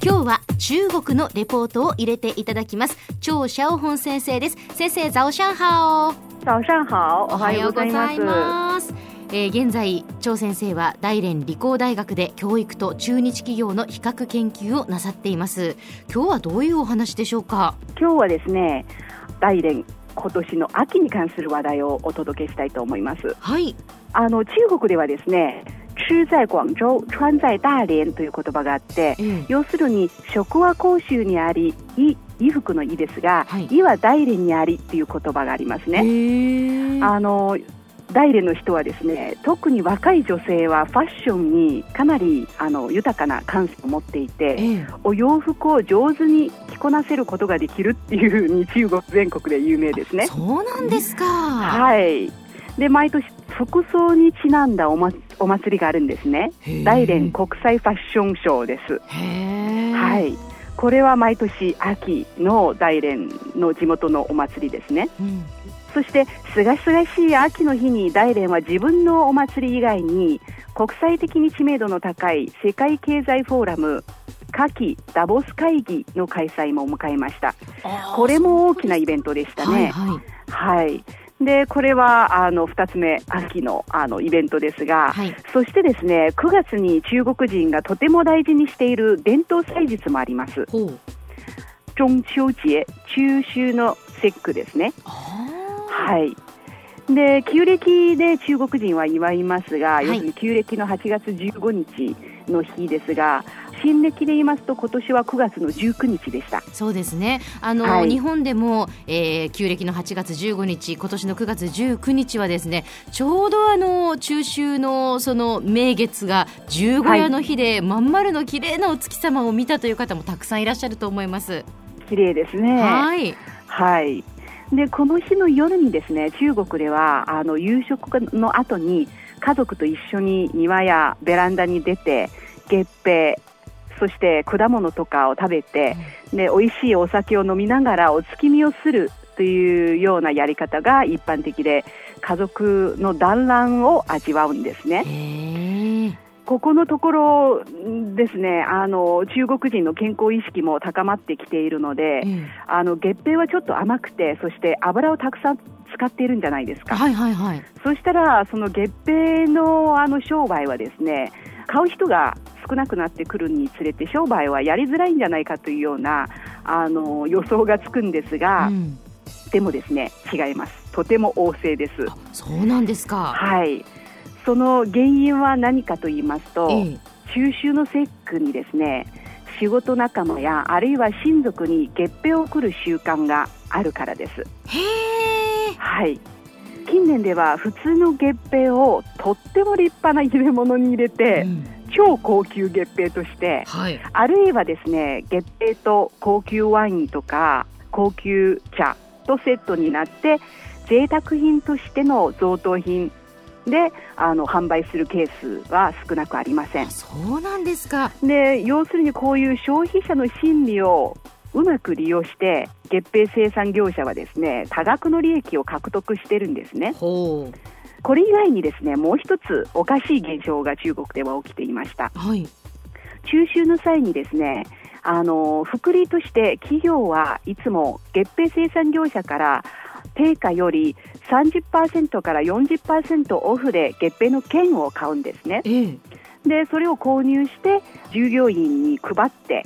今日は中国のレポートを入れていただきます。張小本先生です。先生早上好早上好おはようございます。えー、現在張先生は大連理工大学で教育と中日企業の比較研究をなさっています。今日はどういうお話でしょうか？今日はですね大連今年の秋に関する話題をお届けしたいと思います。はい。あの中国ではですね吃在广州、穿在大連という言葉があって、うん、要するに食は広州にあり、衣衣服の衣ですが、はい、衣は大連にありという言葉がありますね。あの大連の人はですね特に若い女性はファッションにかなりあの豊かな感性を持っていて、ええ、お洋服を上手に着こなせることができるっていうふうに中国全国で有名ですね。そうなんですか。はいで毎年服装にちなんだお,、ま、お祭りがあるんですね。大連国際ファッションショーです。はい。これは毎年秋の大連の地元のお祭りですね、うん、そしてすがすがしい秋の日に大連は自分のお祭り以外に国際的に知名度の高い世界経済フォーラム夏季ダボス会議の開催も迎えました。これも大きなイベントでしたね。はい、はい、でこれはあの2つ目、秋のあのイベントですが、はい、そしてですね9月に中国人がとても大事にしている伝統祭日もあります。中秋節、中秋の節句ですね。はい。で旧暦で中国人は祝いますが、はい、要するに旧暦の8月15日の日ですが、新暦で言いますと今年は9月の19日でした。そうですね。あの、はい、日本でも、えー、旧暦の8月15日今年の9月19日はですねちょうどあの中秋のその名月が十五夜の日で、はい、まん丸の綺麗なお月様を見たという方もたくさんいらっしゃると思います。綺麗ですね。はい。はい。でこの日の夜にですね中国ではあの夕食の後に家族と一緒に庭やベランダに出て月餅そして果物とかを食べて、で美味しいお酒を飲みながらお月見をするというようなやり方が一般的で家族の団らんを味わうんですね。ここのところですねあの中国人の健康意識も高まってきているので、うん、あの月餅はちょっと甘くてそして油をたくさん使っているんじゃないですか。はいはいはい、そしたらその月餅のあの商売はですね買う人が少なくなってくるにつれて商売はやりづらいんじゃないかというようなあの予想がつくんですが、うん、でもですね違います。とても旺盛です。そうなんですか。はい。その原因は何かと言いますと、ええ、中秋の節句にですね仕事仲間やあるいは親族に月餅を送る習慣があるからです。へえ。はい。近年では普通の月餅をとっても立派な入れ物に入れて、うん超高級月餅として、はい、あるいはですね月餅と高級ワインとか高級茶とセットになって贅沢品としての贈答品であの販売するケースは少なくありません。そうなんですか。で要するにこういう消費者の心理をうまく利用して月餅生産業者はですね多額の利益を獲得してるんですね。これ以外にですねもう一つおかしい現象が中国では起きていました。はい、中秋の際にですねあの福利として企業はいつも月餅生産業者から定価より30%から40%オフで月餅の券を買うんですね。ええ、でそれを購入して従業員に配って、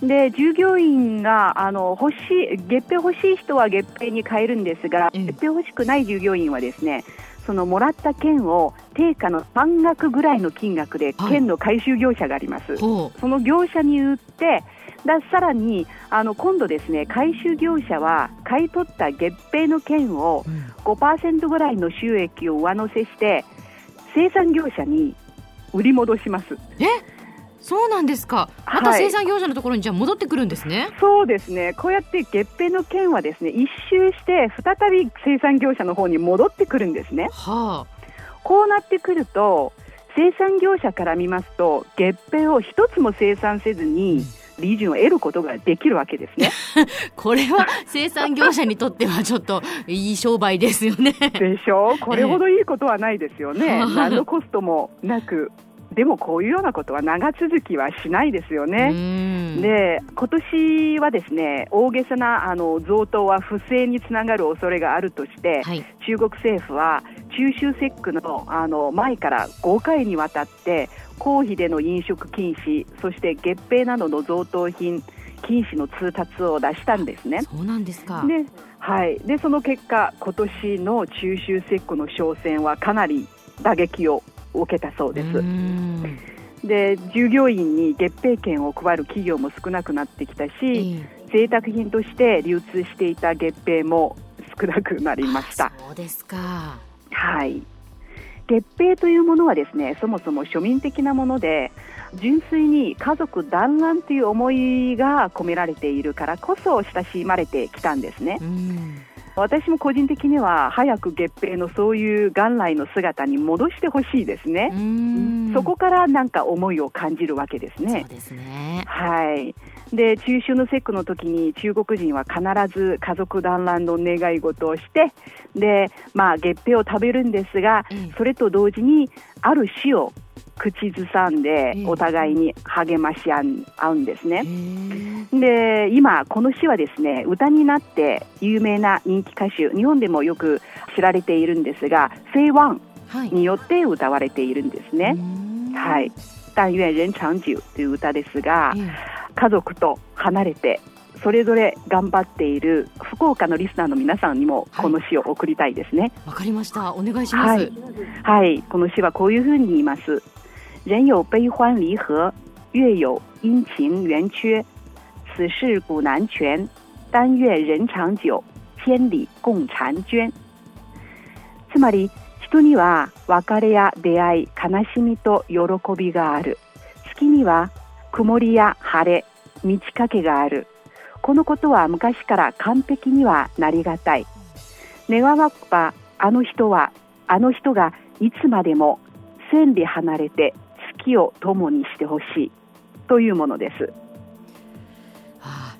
うん、で従業員があの欲しい月餅欲しい人は月餅に買えるんですが、月餅欲しくない従業員はですねそのもらった券を定価の半額ぐらいの金額で券の回収業者があります、はい、その業者に売ってださらにあの今度ですね回収業者は買い取った月餅の券を5%ぐらいの収益を上乗せして生産業者に売り戻します。え？そうなんですか。また生産業者のところにじゃあ戻ってくるんですね。そうですね。こうやって月餅の件はですね、一周して再び生産業者の方に戻ってくるんですね。はあ。こうなってくると、生産業者から見ますと、月餅を一つも生産せずに、利潤を得ることができるわけですね。これは生産業者にとってはちょっといい商売ですよね。でしょう。これほどいいことはないですよね。何のコストもなくでもこういうようなことは長続きはしないですよね。で今年はですね大げさなあの贈答は不正につながる恐れがあるとして、はい、中国政府は中秋節句のあの前から5回にわたって公費での飲食禁止そして月餅などの贈答品禁止の通達を出したんですね。そうなんですかで,、はい、でその結果今年の中秋節句の商戦はかなり打撃を受けたそうです。で従業員に月餅券を配る企業も少なくなってきたし、贅沢品として流通していた月餅も少なくなりました。そうですかはい月餅というものはですねそもそも庶民的なもので純粋に家族団らんという思いが込められているからこそ親しまれてきたんですね。私も個人的には早く月餅のそういう元来の姿に戻してほしいですね。そこからなんか思いを感じるわけですね。すねはい。で中秋の節句の時に中国人は必ず家族団らんの願い事をしてで、まあ、月餅を食べるんですが、それと同時にある詩を口ずさんでお互いに励まし合うんですね。で今この詩はですね歌になって有名な人気歌手日本でもよく知られているんですが「セイワン」によって歌われているんですね。はい、但願人長久という歌ですが、家族と離れてそれぞれ頑張っている福岡のリスナーの皆さんにもこの詩を送りたいですね。わ、はい、かりました。お願いします。はい、はい、この詩はこういうふうに言います。人有悲欢离合，月有阴晴圆缺，此事古难全。但愿人長久，千里共婵娟。つまり人には別れや出会い、悲しみと喜びがある。月には曇りや晴れ、満ち欠けがある。このことは昔から完璧にはなりがたい。願わばあの人は、あの人がいつまでも千里離れて月を共にしてほしいというものです。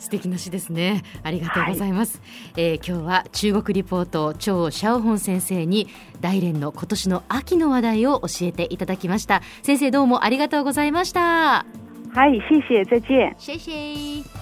素敵な詩ですね。ありがとうございます、はい、えー、今日は中国リポート張シャオホン先生に大連の今年の秋の話題を教えていただきました。先生どうもありがとうございました。はい谢谢再见。谢谢ビビ